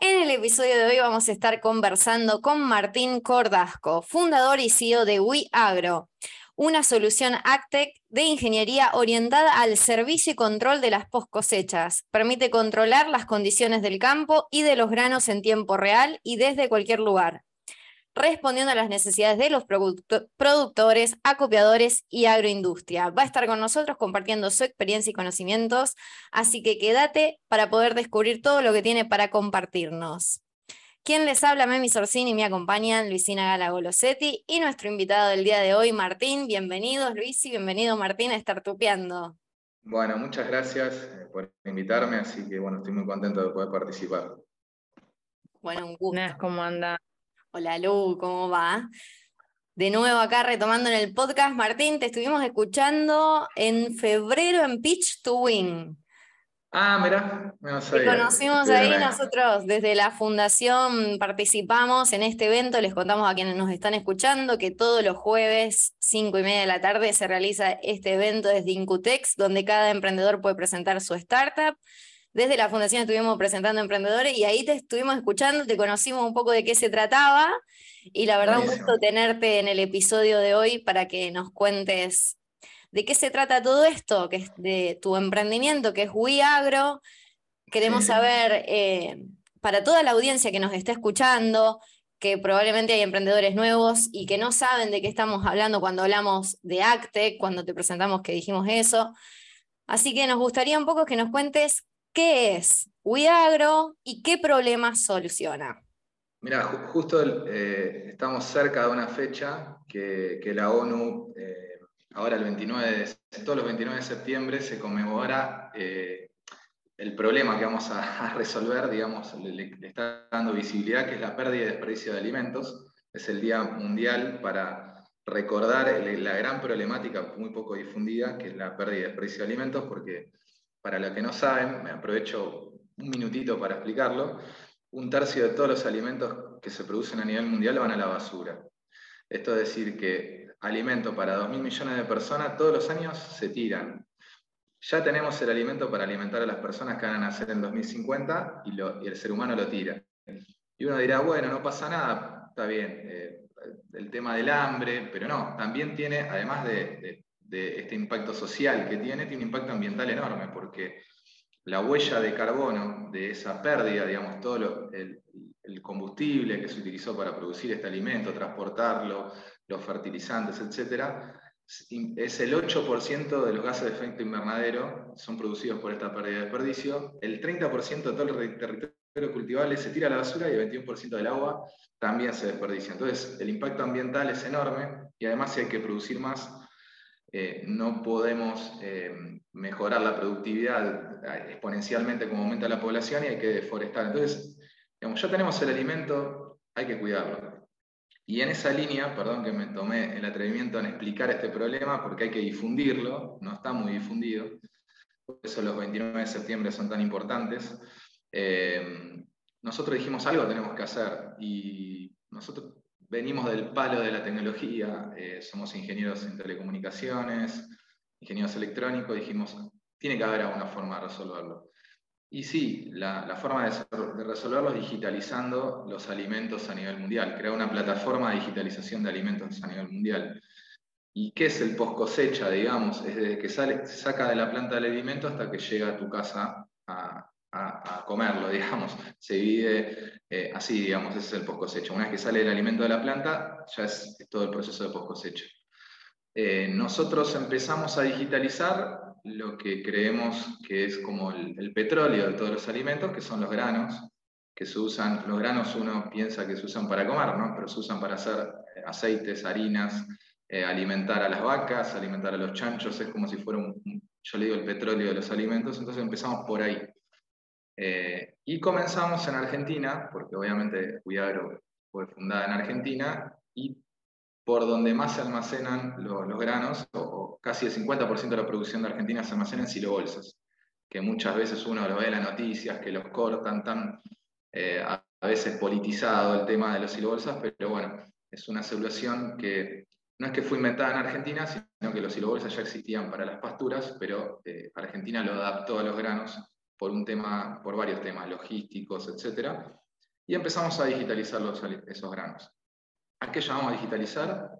En el episodio de hoy vamos a estar conversando con Martín Cordasco, fundador y CEO de WeAgro, una solución AgTech de ingeniería orientada al servicio y control de las post cosechas. Permite controlar las condiciones del campo y de los granos en tiempo real y desde cualquier lugar respondiendo a las necesidades de los productores, acopiadores y agroindustria. Va a estar con nosotros compartiendo su experiencia y conocimientos, así que quédate para poder descubrir todo lo que tiene para compartirnos. Quien les habla, Memi Sorsini, y me acompañan Luisina Gala Golosetti y nuestro invitado del día de hoy, Martín. Bienvenidos, Luis, y bienvenido, Martín, a estar tupeando. Bueno, muchas gracias eh, por invitarme, así que bueno, estoy muy contento de poder participar. Bueno, un gusto. ¿Cómo anda? Hola Lu, ¿cómo va? De nuevo acá retomando en el podcast, Martín, te estuvimos escuchando en febrero en Pitch to Win. Ah, mira, no Te conocimos ahí, nosotros desde la fundación participamos en este evento, les contamos a quienes nos están escuchando que todos los jueves, cinco y media de la tarde, se realiza este evento desde Incutex, donde cada emprendedor puede presentar su startup desde la fundación estuvimos presentando emprendedores y ahí te estuvimos escuchando, te conocimos un poco de qué se trataba y la verdad un gusto tenerte en el episodio de hoy para que nos cuentes de qué se trata todo esto, que es de tu emprendimiento, que es WeAgro. Queremos saber, eh, para toda la audiencia que nos está escuchando, que probablemente hay emprendedores nuevos y que no saben de qué estamos hablando cuando hablamos de Acte, cuando te presentamos que dijimos eso. Así que nos gustaría un poco que nos cuentes ¿Qué es WeAgro y qué problemas soluciona? Mira, justo eh, estamos cerca de una fecha que, la ONU, eh, ahora el 29 de, todos los 29 de septiembre se conmemora eh, el problema que vamos a, resolver, digamos, le, está dando visibilidad, que es la pérdida y desperdicio de alimentos. Es el Día Mundial para recordar la gran problemática muy poco difundida, que es la pérdida y desperdicio de alimentos, porque para los que no saben, me aprovecho un minutito para explicarlo, un tercio de todos los alimentos que se producen a nivel mundial van a la basura. Esto es decir, que alimento para 2.000 millones de personas todos los años se tiran. Ya tenemos el alimento para alimentar a las personas que van a nacer en 2050 y, el ser humano lo tira. Y uno dirá, bueno, no pasa nada, está bien, eh, el tema del hambre, pero no, también tiene, además de de este impacto social que tiene, tiene un impacto ambiental enorme, porque la huella de carbono de esa pérdida, digamos, todo el, combustible que se utilizó para producir este alimento, transportarlo, los fertilizantes, etc., es el 8% de los gases de efecto invernadero son producidos por esta pérdida de desperdicio, el 30% de todo el territorio cultivable se tira a la basura y el 21% del agua también se desperdicia. Entonces, el impacto ambiental es enorme y además si hay que producir más, eh, no podemos eh, mejorar la productividad exponencialmente como aumenta la población y hay que deforestar. Entonces, digamos, ya tenemos el alimento, hay que cuidarlo. Y en esa línea, perdón que me tomé el atrevimiento en explicar este problema, porque hay que difundirlo, no está muy difundido, por eso los 29 de septiembre son tan importantes. Eh, nosotros dijimos algo tenemos que hacer y nosotros venimos del palo de la tecnología, eh, somos ingenieros en telecomunicaciones, ingenieros electrónicos, dijimos, tiene que haber alguna forma de resolverlo. Y sí, la, forma de, resolverlo es digitalizando los alimentos a nivel mundial, crear una plataforma de digitalización de alimentos a nivel mundial. ¿Y qué es el post cosecha, digamos? Es desde que sale, saca de la planta del alimento hasta que llega a tu casa a, a, comerlo, digamos. Se divide eh, así, digamos, ese es el post cosecha. Una vez que sale el alimento de la planta, ya es, todo el proceso de post cosecha. Eh, nosotros empezamos a digitalizar lo que creemos que es como el, petróleo de todos los alimentos, que son los granos, que se usan, los granos uno piensa que se usan para comer, ¿no? pero se usan para hacer eh, aceites, harinas, alimentar a las vacas, alimentar a los chanchos, es como si fuera un, yo le digo el petróleo de los alimentos, entonces empezamos por ahí. Eh, y comenzamos en Argentina, porque obviamente Cuidagro fue fundada en Argentina, y por donde más se almacenan los, granos, o, casi el 50% de la producción de Argentina se almacena en silobolsas, que muchas veces uno lo ve en las noticias, que los cortan tan eh, a, veces politizado el tema de los silobolsas, pero bueno, es una celulación que no es que fue inventada en Argentina, sino que los silobolsas ya existían para las pasturas, pero eh, Argentina lo adaptó a los granos por, un tema, por varios temas logísticos, etc. Y empezamos a digitalizar esos granos. ¿A qué llamamos digitalizar?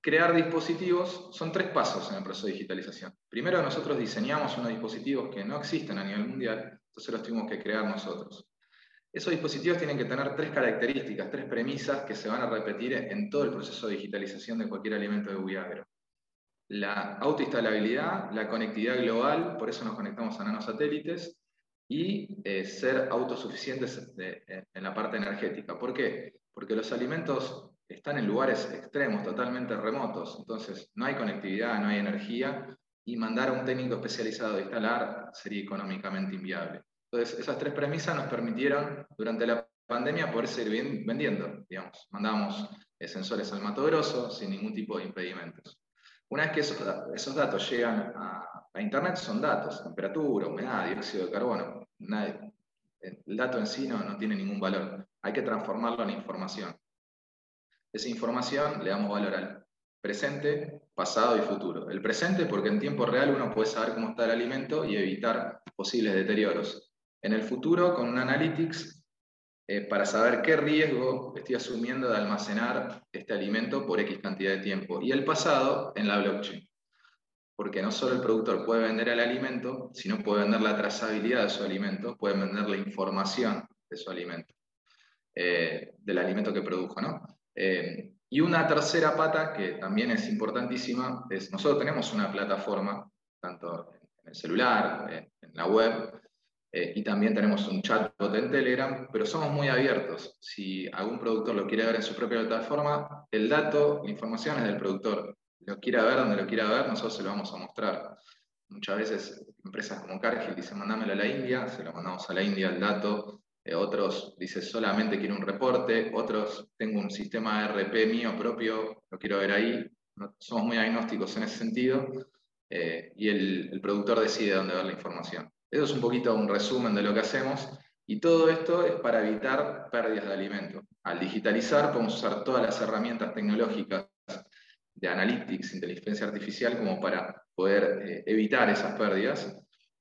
Crear dispositivos, son tres pasos en el proceso de digitalización. Primero nosotros diseñamos unos dispositivos que no existen a nivel mundial, entonces los tuvimos que crear nosotros. Esos dispositivos tienen que tener tres características, tres premisas que se van a repetir en todo el proceso de digitalización de cualquier alimento de Buiagro. La autoinstalabilidad, la conectividad global, por eso nos conectamos a nanosatélites, y eh, ser autosuficientes en la parte energética. ¿Por qué? Porque los alimentos están en lugares extremos, totalmente remotos, entonces no hay conectividad, no hay energía, y mandar a un técnico especializado a instalar sería económicamente inviable. Entonces, esas tres premisas nos permitieron durante la pandemia poder seguir vendiendo, digamos. Mandamos eh, sensores al Mato Grosso sin ningún tipo de impedimentos. Una vez que esos, datos llegan a, Internet, son datos, temperatura, humedad, dióxido de carbono. el dato en sí no tiene ningún valor. Hay que transformarlo en información. Esa información le damos valor al presente, pasado y futuro. El presente porque en tiempo real uno puede saber cómo está el alimento y evitar posibles deterioros. En el futuro, con un analytics, eh, para saber qué riesgo estoy asumiendo de almacenar este alimento por X cantidad de tiempo. Y el pasado en la blockchain. Porque no solo el productor puede vender el alimento, sino puede vender la trazabilidad de su alimento, puede vender la información de su alimento, eh, del alimento que produjo. ¿no? Eh, y una tercera pata que también es importantísima es, nosotros tenemos una plataforma, tanto en el celular, en la web, eh, y también tenemos un chatbot en Telegram, pero somos muy abiertos. Si algún productor lo quiere ver en su propia plataforma, el dato, la información es del productor. Lo quiera ver donde lo quiera ver, nosotros se lo vamos a mostrar. Muchas veces empresas como Cargill dicen, mandámelo a la India, se lo mandamos a la India el dato, eh, otros dicen solamente quiero un reporte, otros tengo un sistema RP mío propio, lo quiero ver ahí. somos muy agnósticos en ese sentido eh, y el, productor decide dónde ver la información. Eso es un poquito un resumen de lo que hacemos y todo esto es para evitar pérdidas de alimento. Al digitalizar podemos usar todas las herramientas tecnológicas de analytics, inteligencia artificial, como para poder eh, evitar esas pérdidas.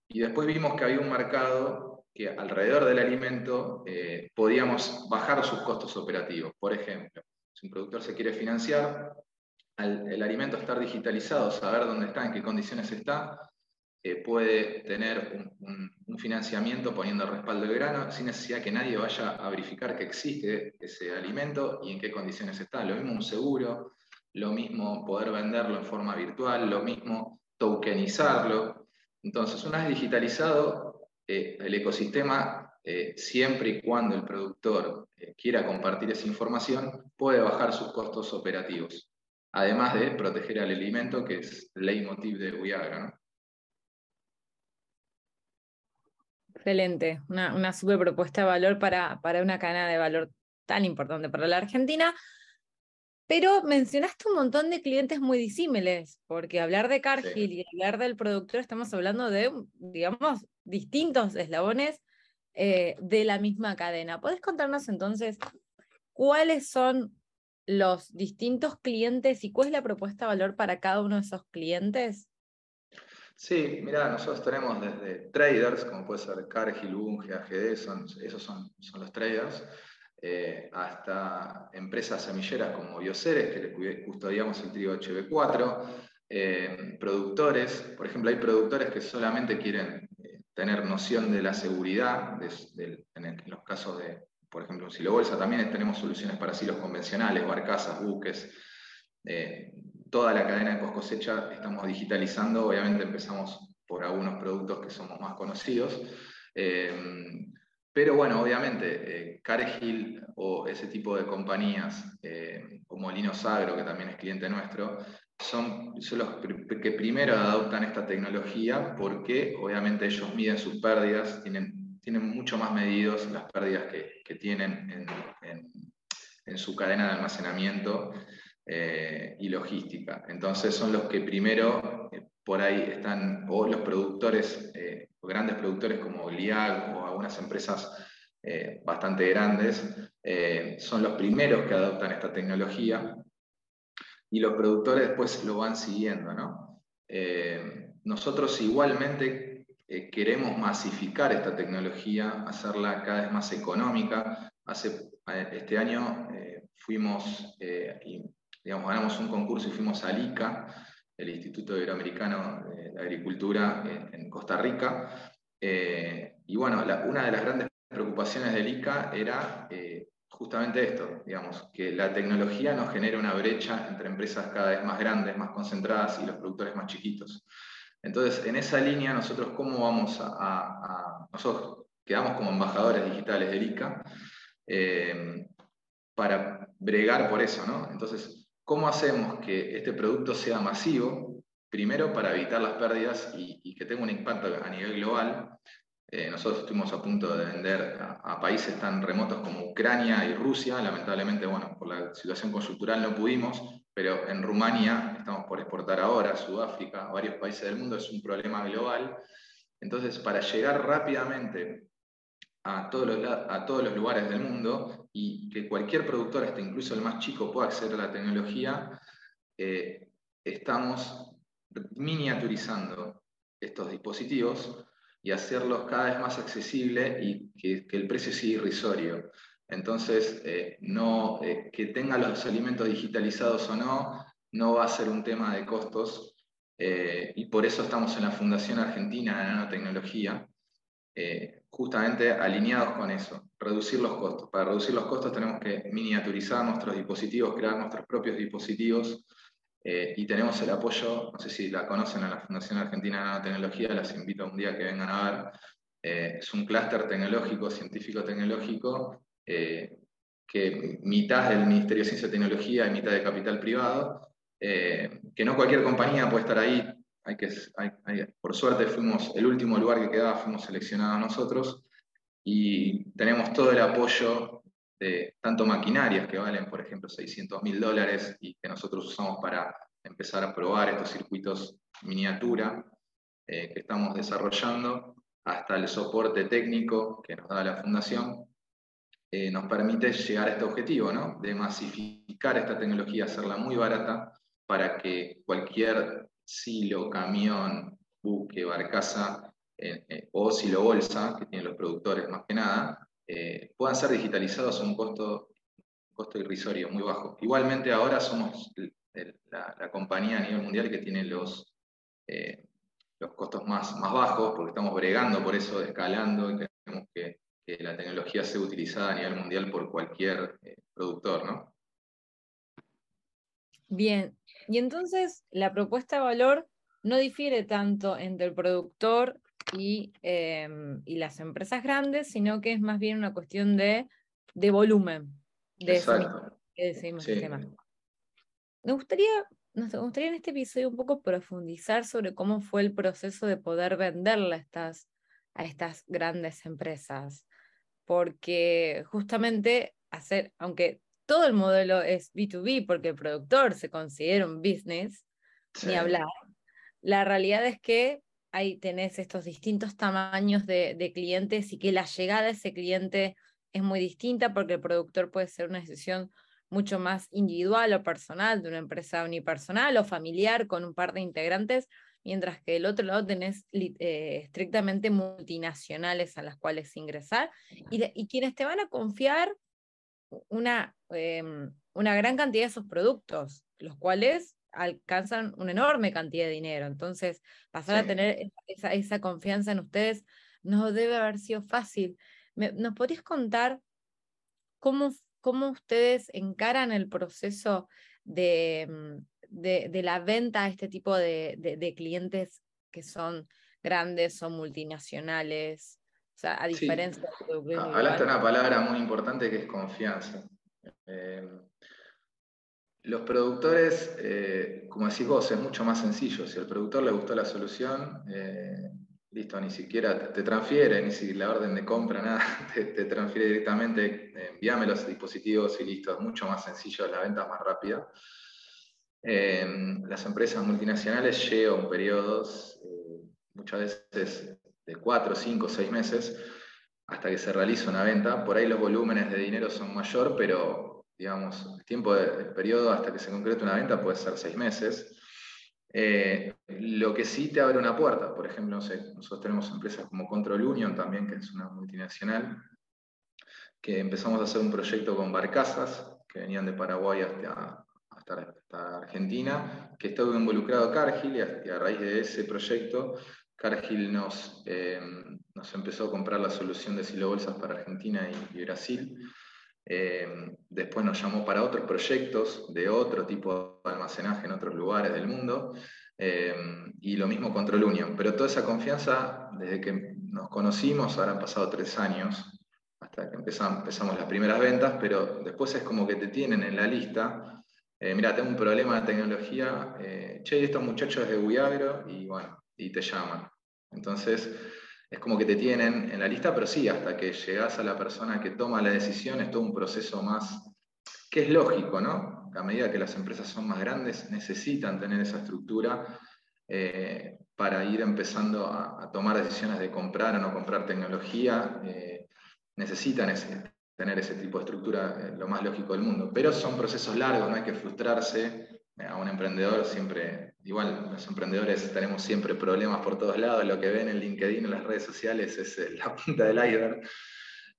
Y después vimos que había un mercado que alrededor del alimento eh, podíamos bajar sus costos operativos. Por ejemplo, si un productor se quiere financiar, al el alimento estar digitalizado, saber dónde está, en qué condiciones está, eh, puede tener un, financiamiento poniendo respaldo de grano sin necesidad que nadie vaya a verificar que existe ese alimento y en qué condiciones está. Lo mismo un seguro, lo mismo poder venderlo en forma virtual, lo mismo tokenizarlo. Entonces, una vez digitalizado, eh, el ecosistema, eh, siempre y cuando el productor eh, quiera compartir esa información, puede bajar sus costos operativos, además de proteger al alimento, que es el leitmotiv de Viagra. Excelente, una, una super propuesta de valor para, para una cadena de valor tan importante para la Argentina. Pero mencionaste un montón de clientes muy disímiles, porque hablar de Cargill y hablar del productor estamos hablando de, digamos, distintos eslabones eh, de la misma cadena. ¿Puedes contarnos entonces cuáles son los distintos clientes y cuál es la propuesta de valor para cada uno de esos clientes? Sí, mira, nosotros tenemos desde traders, como puede ser Cargill, Bunge, AGD, son, esos son, son los traders, eh, hasta empresas semilleras como Bioceres, que le custodiamos el trigo HB4, eh, productores, por ejemplo, hay productores que solamente quieren eh, tener noción de la seguridad, en, los casos de, por ejemplo, un silo bolsa, también tenemos soluciones para silos convencionales, barcazas, buques, toda la cadena de post cosecha estamos digitalizando, obviamente empezamos por algunos productos que somos más conocidos, pero bueno, obviamente, eh, o ese tipo de compañías, eh, como Linos Agro, que también es cliente nuestro, son, los que primero adoptan esta tecnología porque obviamente ellos miden sus pérdidas, tienen, tienen mucho más medidos las pérdidas que, tienen en, su cadena de almacenamiento y logística. Entonces son los que primero por ahí están, o los productores, o grandes productores como LIAG o algunas empresas bastante grandes, son los primeros que adoptan esta tecnología y los productores después lo van siguiendo, ¿no? Eh, nosotros igualmente eh, queremos masificar esta tecnología, hacerla cada vez más económica. Hace, este año eh, fuimos, digamos, ganamos un concurso y fuimos al ICA, el Instituto Iberoamericano de Agricultura en Costa Rica. Y bueno, una de las grandes preocupaciones del ICA era justamente esto, digamos, que la tecnología nos genera una brecha entre empresas cada vez más grandes, más concentradas y los productores más chiquitos. Entonces, en esa línea, nosotros cómo vamos a, nosotros quedamos como embajadores digitales del ICA eh, para bregar por eso, ¿no? Entonces, ¿cómo hacemos que este producto sea masivo? Primero, para evitar las pérdidas y que tenga un impacto a nivel global, eh, nosotros estuvimos a punto de vender a, países tan remotos como Ucrania y Rusia. Lamentablemente, bueno, por la situación consultural no pudimos, pero en Rumania estamos por exportar ahora, Sudáfrica, a varios países del mundo. Es un problema global. Entonces, para llegar rápidamente a todos los, a todos los lugares del mundo y que cualquier productor, hasta incluso el más chico, pueda acceder a la tecnología, eh, estamos miniaturizando estos dispositivos y hacerlos cada vez más accesibles y que, el precio sea irrisorio. Entonces, eh, no, eh, que tenga los alimentos digitalizados o no, no va a ser un tema de costos. Eh, y por eso estamos en la Fundación Argentina de Nanotecnología, justamente alineados con eso, reducir los costos. Para reducir los costos tenemos que miniaturizar nuestros dispositivos, crear nuestros propios dispositivos eh, y tenemos el apoyo, no sé si la conocen a la Fundación Argentina de Nanotecnología, las invito un día que vengan a ver. Eh, es un clúster tecnológico, científico-tecnológico, eh, que mitad del Ministerio de Ciencia y Tecnología y mitad de capital privado, que no cualquier compañía puede estar ahí. Hay que, por suerte fuimos, el último lugar que quedaba fuimos seleccionados nosotros y tenemos todo el apoyo de tanto maquinarias que valen, por ejemplo, 600 mil dólares y que nosotros usamos para empezar a probar estos circuitos miniatura eh, que estamos desarrollando, hasta el soporte técnico que nos da la fundación, eh, nos permite llegar a este objetivo, ¿no? de masificar esta tecnología, hacerla muy barata para que cualquier silo, camión, buque, barcaza eh, o silo bolsa, que tienen los productores más que nada, eh, puedan ser digitalizados a un costo, costo irrisorio muy bajo. Igualmente ahora somos la, compañía a nivel mundial que tiene los, eh, los costos más, más bajos, porque estamos bregando por eso, escalando, y queremos que, la tecnología sea utilizada a nivel mundial por cualquier eh, productor, ¿no? Bien, y entonces la propuesta de valor no difiere tanto entre el productor Em, y, las empresas grandes, sino que es más bien una cuestión de, volumen. De Exacto. Me gustaría, nos gustaría en este episodio un poco profundizar sobre cómo fue el proceso de poder venderle a estas, a estas grandes empresas, porque justamente hacer, aunque todo el modelo es B2B, porque el productor se considera un business, ni hablar, la realidad es que ahí tenés estos distintos tamaños de, clientes y que la llegada de ese cliente es muy distinta porque el productor puede ser una decisión mucho más individual o personal de una empresa unipersonal o familiar con un par de integrantes, mientras que del otro lado tenés eh, estrictamente multinacionales a las cuales ingresar y, quienes te van a confiar una, em, una gran cantidad de esos productos, los cuales alcanzan una enorme cantidad de dinero. Entonces, pasar a tener esa, confianza en ustedes no debe haber sido fácil. ¿Nos podrías contar cómo, cómo ustedes encaran el proceso de, mm, de, la venta a este tipo de, clientes que son grandes, son multinacionales? O sea, a diferencia de... Hablaste una palabra muy importante que es confianza. Eh, los productores, eh, como decís vos, es mucho más sencillo. Si al productor le gustó la solución, eh, listo, ni siquiera te, transfiere, ni si la orden de compra, nada, te, transfiere directamente, envíame los dispositivos y listo, es mucho más sencillo, la venta es más rápida. las empresas multinacionales llevan periodos, muchas veces de cuatro, cinco, seis meses, hasta que se realiza una venta. Por ahí los volúmenes de dinero son mayor, pero digamos, el tiempo del periodo hasta que se concrete una venta puede ser seis meses. Eh, lo que sí te abre una puerta, por ejemplo, nosotros tenemos empresas como Control Union también, que es una multinacional, que empezamos a hacer un proyecto con barcazas que venían de Paraguay hasta, hasta, Argentina, que estaba involucrado Cargill y a, raíz de ese proyecto Cargill nos, eh, nos empezó a comprar la solución de silo bolsas para Argentina y, Brasil. Eh, después nos llamó para otros proyectos de otro tipo de almacenaje en otros lugares del mundo. Eh, y lo mismo Control Union. Pero toda esa confianza, desde que nos conocimos, ahora han pasado tres años, hasta que empezamos, las primeras ventas, pero después es como que te tienen en la lista. mira, tengo un problema de tecnología. che, estos muchachos de Guiagro, y bueno, y te llaman. Entonces, es como que te tienen en la lista, pero sí, hasta que llegas a la persona que toma la decisión, es todo un proceso más, que es lógico, ¿no? A medida que las empresas son más grandes, necesitan tener esa estructura eh, para ir empezando a, tomar decisiones de comprar o no comprar tecnología. Eh, necesitan tener ese tipo de estructura, eh, lo más lógico del mundo. Pero son procesos largos, no hay que frustrarse. A un emprendedor siempre igual los emprendedores tenemos siempre problemas por todos lados, lo que ven en LinkedIn, en las redes sociales es eh, la punta del iceberg,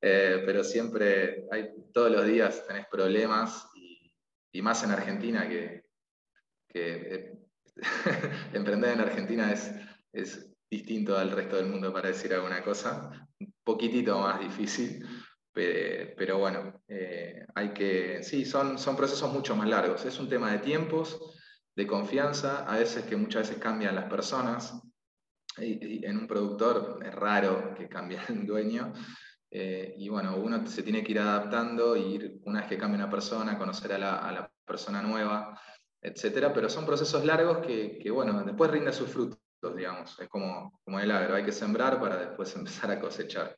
eh, pero siempre hay, todos los días tenés problemas y, más en Argentina que, eh, emprender en Argentina es, es distinto al resto del mundo para decir alguna cosa, un poquitito más difícil, pero, bueno, hay que, sí, son, son procesos mucho más largos, es un tema de tiempos, de confianza, a veces que muchas veces cambian las personas. Y, en un productor es raro que cambie el dueño. Eh, y bueno, uno se tiene que ir adaptando y ir, una vez que cambia una persona, conocer a la, persona nueva, etcétera. Pero son procesos largos que, bueno, después rinde sus frutos, digamos. Es como, como el agro, hay que sembrar para después empezar a cosechar.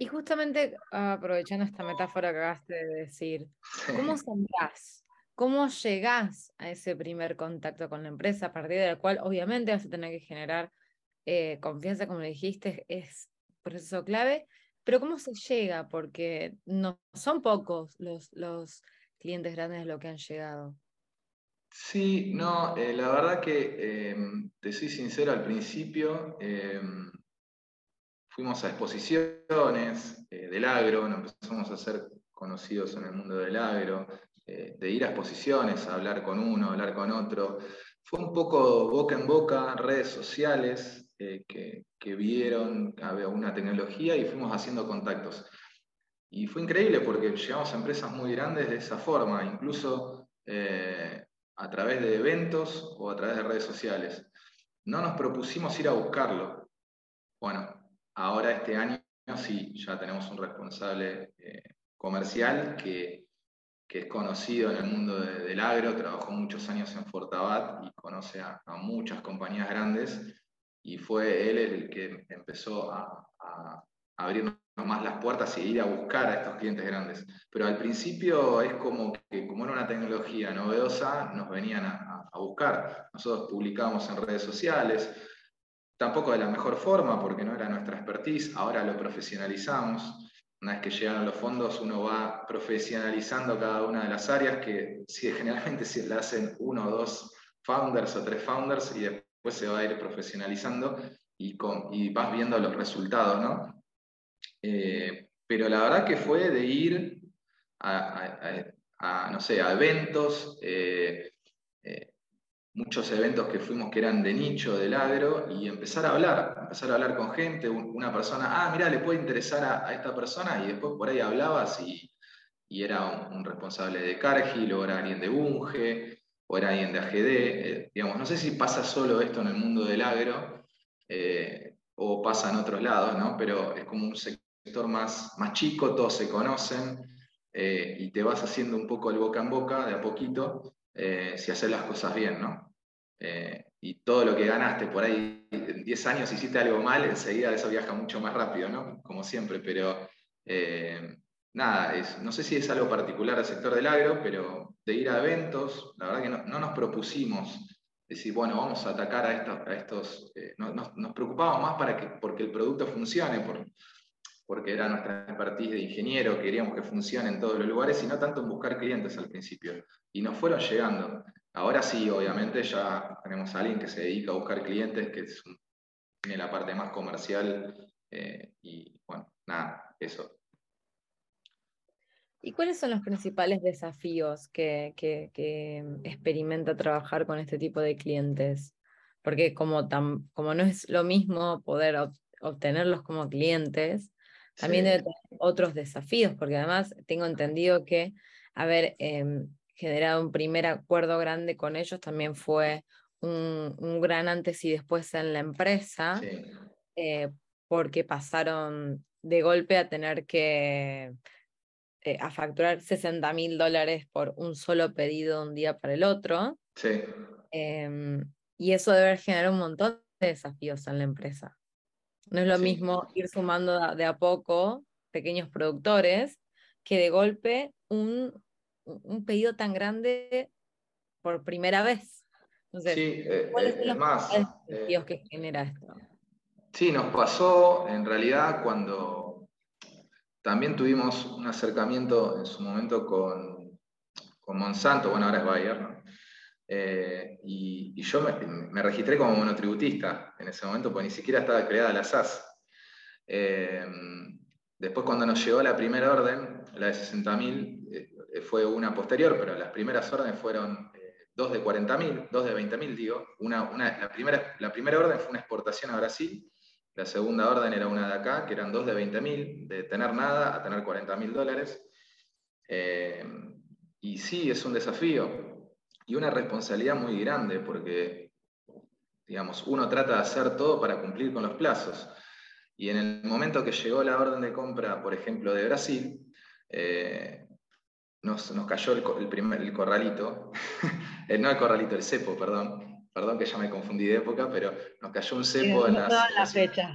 Y justamente aprovechando esta metáfora que acabaste de decir, ¿cómo sembrás? ¿Cómo llegás a ese primer contacto con la empresa a partir del cual obviamente vas a tener que generar eh, confianza, como dijiste, es proceso clave, pero ¿cómo se llega? Porque no son pocos los, los clientes grandes los que han llegado. Sí, no, eh, la verdad que em, te soy sincero, al principio em, fuimos a exposiciones eh, del agro, empezamos a ser conocidos en el mundo del agro, eh, de ir a exposiciones, a hablar con uno, hablar con otro. Fue un poco boca en boca, redes sociales eh, que, que, vieron había una tecnología y fuimos haciendo contactos. Y fue increíble porque llegamos a empresas muy grandes de esa forma, incluso a través de eventos o a través de redes sociales. No nos propusimos ir a buscarlo. Bueno, Ahora este año sí, ya tenemos un responsable eh, comercial que, es conocido en el mundo del agro, trabajó muchos años en Fortabat y conoce a, muchas compañías grandes y fue él el que empezó a, a abrirnos más las puertas y ir a buscar a estos clientes grandes. Pero al principio es como que, como era una tecnología novedosa, nos venían a, a buscar. Nosotros publicábamos en redes sociales, tampoco de la mejor forma porque no era nuestra expertise, ahora lo profesionalizamos. Una vez que llegan los fondos, uno va profesionalizando cada una de las áreas que generalmente si la hacen uno o dos founders o tres founders y después se va a ir profesionalizando y, vas viendo los resultados, ¿no? Eh, pero la verdad que fue de ir a, no sé, a eventos, eh, muchos eventos que fuimos que eran de nicho, del agro, y empezar a hablar, empezar a hablar con gente, una persona, ah, mira, le puede interesar a, esta persona, y después por ahí hablabas y, era un, responsable de Cargill, o era alguien de Bunge, o era alguien de AGD, eh, digamos, no sé si pasa solo esto en el mundo del agro, eh, o pasa en otros lados, ¿no? Pero es como un sector más, más chico, todos se conocen, eh, y te vas haciendo un poco el boca en boca, de a poquito, eh, si haces las cosas bien, ¿no? Eh, y todo lo que ganaste por ahí, en 10 años hiciste algo mal, enseguida eso viaja mucho más rápido, ¿no? Como siempre, pero, eh, nada, no sé si es algo particular al sector del agro, pero de ir a eventos, la verdad que no, nos propusimos decir, bueno, vamos a atacar a estos, eh, nos preocupamos más para que, porque el producto funcione, por, porque era nuestra expertise de ingeniero, queríamos que funcione en todos los lugares y no tanto en buscar clientes al principio. Y nos fueron llegando. Ahora sí, obviamente ya tenemos a alguien que se dedica a buscar clientes, que tiene la parte más comercial eh, y bueno, nada, eso. ¿Y cuáles son los principales desafíos que, experimenta trabajar con este tipo de clientes? Porque como no es lo mismo poder obtenerlos como clientes, también debe tener otros desafíos, porque además tengo entendido que haber em, generado un primer acuerdo grande con ellos también fue un, gran antes y después en la empresa, eh, porque pasaron de golpe a tener que eh, a facturar 60 mil dólares por un solo pedido de un día para el otro. Sí. Em, y eso debe generar un montón de desafíos en la empresa. No es lo mismo ir sumando de a poco pequeños productores que de golpe un, un pedido tan grande por primera vez. Entonces, sí, eh, ¿cuáles son eh, los más, desafíos que genera esto? Sí, nos pasó en realidad cuando también tuvimos un acercamiento en su momento con, con Monsanto, bueno, ahora es Bayer, ¿no? Eh, y, yo me, registré como monotributista en ese momento, porque ni siquiera estaba creada la SAS. Eh, después cuando nos llegó la primera orden, la de 60.000, eh, fue una posterior, pero las primeras órdenes fueron dos de 40.000, dos de 20.000, digo. Una, la, primera, la primera orden fue una exportación a Brasil, la segunda orden era una de acá, que eran dos de 20.000, de tener nada a tener 40.000 dólares. y sí, es un desafío, y una responsabilidad muy grande porque, digamos, uno trata de hacer todo para cumplir con los plazos. Y en el momento que llegó la orden de compra, por ejemplo, de Brasil, eh, nos, cayó el, primer, el corralito, el, eh, no el corralito, el cepo, perdón, perdón que ya me confundí de época, pero nos cayó un cepo en las... las fechas.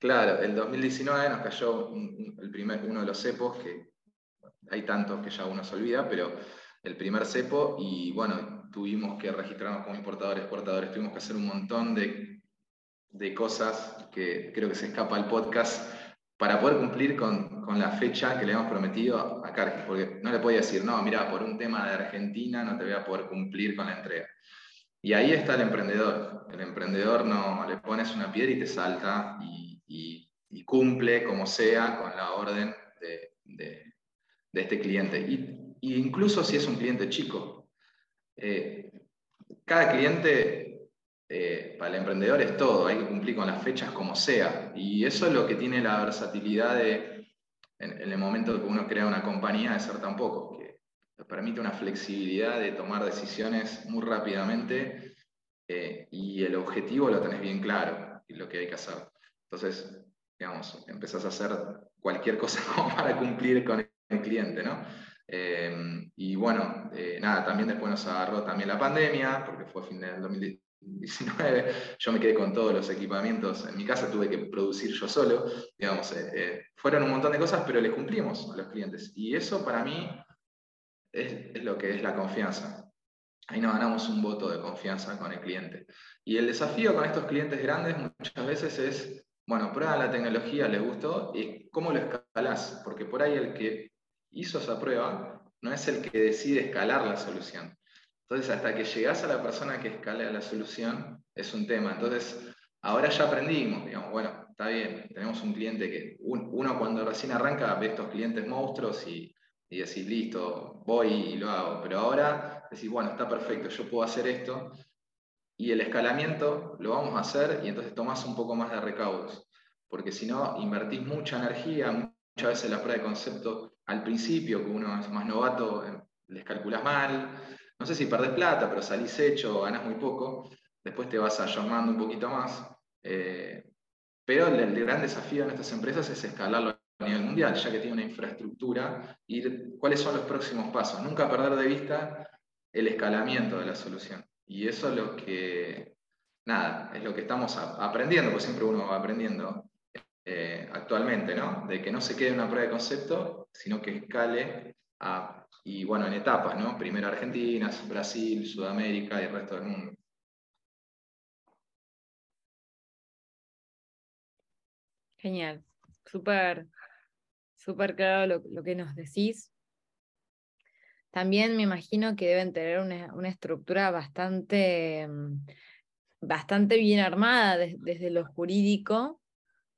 Claro, el 2019 nos cayó el primer, uno de los cepos, que hay tantos que ya uno se olvida, pero el primer cepo y bueno, tuvimos que registrarnos como importadores, exportadores, tuvimos que hacer un montón de, de cosas que creo que se escapa al podcast para poder cumplir con, con, la fecha que le hemos prometido a Cargill, porque no le podía decir, no, mira, por un tema de Argentina no te voy a poder cumplir con la entrega. Y ahí está el emprendedor. El emprendedor no le pones una piedra y te salta y, cumple como sea con la orden de, de, este cliente. Incluso si es un cliente chico. Eh, cada cliente eh, para el emprendedor es todo, hay que cumplir con las fechas como sea. Y eso es lo que tiene la versatilidad de, en, el momento que uno crea una compañía, de ser tan poco, que te permite una flexibilidad de tomar decisiones muy rápidamente eh, y el objetivo lo tenés bien claro y lo que hay que hacer. Entonces, digamos, empezás a hacer cualquier cosa como para cumplir con el cliente, ¿no? Em, y bueno, eh, nada, también después nos agarró también la pandemia, porque fue fin del 2019. Yo me quedé con todos los equipamientos. En mi casa tuve que producir yo solo. Digamos, eh, eh, fueron un montón de cosas, pero le cumplimos a los clientes. Y eso para mí es, es lo que es la confianza. Ahí nos ganamos un voto de confianza con el cliente. Y el desafío con estos clientes grandes muchas veces es, bueno, prueba la tecnología, les gustó, y cómo lo escalás, porque por ahí el que hizo esa prueba no es el que decide escalar la solución. Entonces, hasta que llegas a la persona que escala la solución, es un tema. Entonces, ahora ya aprendimos, digamos, bueno, está bien, tenemos un cliente que uno cuando recién arranca ve estos clientes monstruos y, y decís, listo, voy y lo hago. Pero ahora decís, bueno, está perfecto, yo puedo hacer esto. Y el escalamiento lo vamos a hacer y entonces tomás un poco más de recaudos. Porque si no, invertís mucha energía, muchas veces la prueba de concepto al principio, que uno es más novato, eh, les calculas mal. No sé si perdés plata, pero salís hecho, ganás muy poco. Después te vas llamando un poquito más. Eh, pero el, gran desafío en estas empresas es escalarlo a nivel mundial, ya que tiene una infraestructura, y cuáles son los próximos pasos. Nunca perder de vista el escalamiento de la solución. Y eso es lo que, nada, es lo que estamos aprendiendo, porque siempre uno va aprendiendo eh, actualmente, ¿no? De que no se quede una prueba de concepto sino que escale a, y bueno, en etapas, ¿no? Primero Argentina, Brasil, Sudamérica y el resto del mundo. Genial, súper, claro lo, que nos decís. También me imagino que deben tener una, estructura bastante, mm, bastante bien armada desde lo jurídico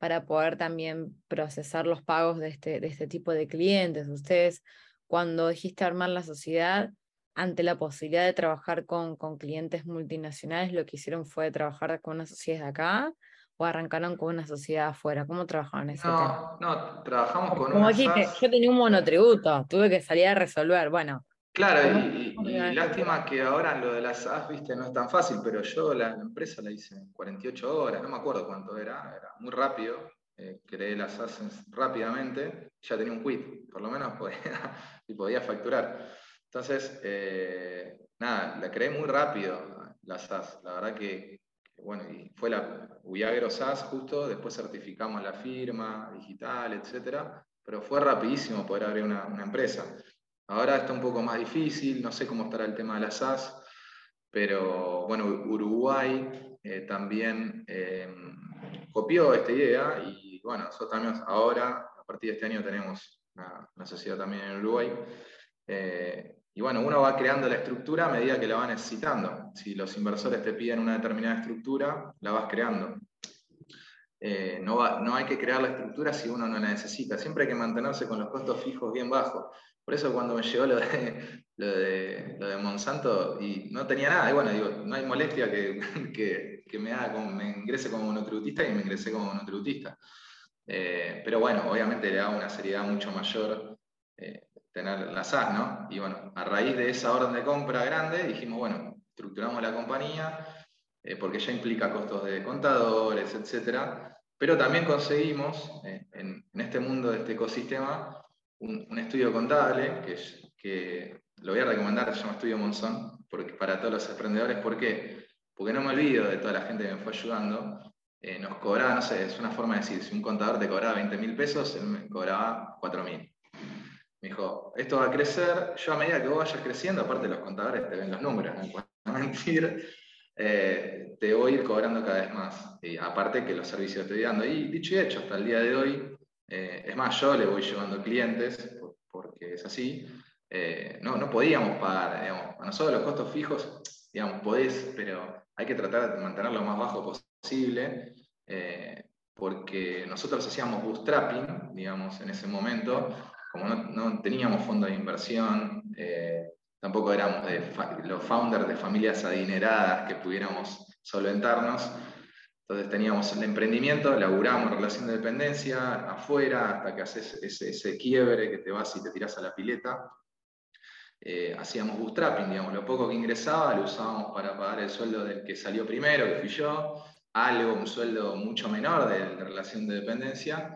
para poder también procesar los pagos de este, de este tipo de clientes. Ustedes, cuando dijiste armar la sociedad, ante la posibilidad de trabajar con, con clientes multinacionales, lo que hicieron fue trabajar con una sociedad de acá o arrancaron con una sociedad afuera? ¿Cómo trabajaron ese no, tema? No, trabajamos con Como dijiste, yo tenía un monotributo, tuve que salir a resolver. Bueno. Claro, y, lástima que ahora lo de las SAS, viste, no es tan fácil, pero yo la, empresa la hice en 48 horas, no me acuerdo cuánto era, era muy rápido, eh, creé las SAS rápidamente, ya tenía un quit, por lo menos podía, y podía facturar. Entonces, eh, nada, la creé muy rápido, las SAS, la verdad que bueno, y fue la Uyagro SAS justo, después certificamos la firma digital, etcétera, pero fue rapidísimo poder abrir una, empresa. Ahora está un poco más difícil, no sé cómo estará el tema de la SAS, pero bueno, Uruguay eh, también eh, copió esta idea y bueno, nosotros también ahora, a partir de este año, tenemos una, sociedad también en Uruguay. Eh, y bueno, uno va creando la estructura a medida que la va necesitando. Si los inversores te piden una determinada estructura, la vas creando. Eh, no, va, no hay que crear la estructura si uno no la necesita. Siempre hay que mantenerse con los costos fijos bien bajos. Por eso cuando me llegó lo de, lo de, Monsanto y no tenía nada, y bueno, digo, no hay molestia que, que, me, haga me ingrese como monotributista y me ingresé como monotributista. Eh, pero bueno, obviamente le da una seriedad mucho mayor eh, tener la SAS, ¿no? Y bueno, a raíz de esa orden de compra grande, dijimos, bueno, estructuramos la compañía, eh, porque ya implica costos de contadores, etcétera, pero también conseguimos, eh, en, este mundo de este ecosistema, un, estudio contable, que, que, lo voy a recomendar, se llama Estudio Monzón, porque, para todos los emprendedores, ¿por qué? Porque no me olvido de toda la gente que me fue ayudando, eh, nos cobraba, no sé, es una forma de decir, si un contador te cobraba 20 mil pesos, él me cobraba 4 mil. Me dijo, esto va a crecer, yo a medida que vos vayas creciendo, aparte los contadores te ven los números, no mentir, eh, te voy a ir cobrando cada vez más. Y aparte que los servicios te estoy dando. Y dicho y hecho, hasta el día de hoy, eh, es más, yo le voy llevando clientes, porque es así, eh, no, no podíamos pagar, digamos, a nosotros los costos fijos, digamos, podés, pero hay que tratar de mantenerlo lo más bajo posible, porque nosotros hacíamos bootstrapping, digamos, en ese momento, como no, teníamos fondos de inversión, eh, tampoco éramos los founders de familias adineradas que pudiéramos solventarnos, entonces teníamos el emprendimiento, laburamos relación de dependencia afuera hasta que haces ese, quiebre que te vas y te tiras a la pileta. Eh, hacíamos bootstrapping, digamos, lo poco que ingresaba lo usábamos para pagar el sueldo del que salió primero, que fui yo, algo, un sueldo mucho menor de relación de dependencia,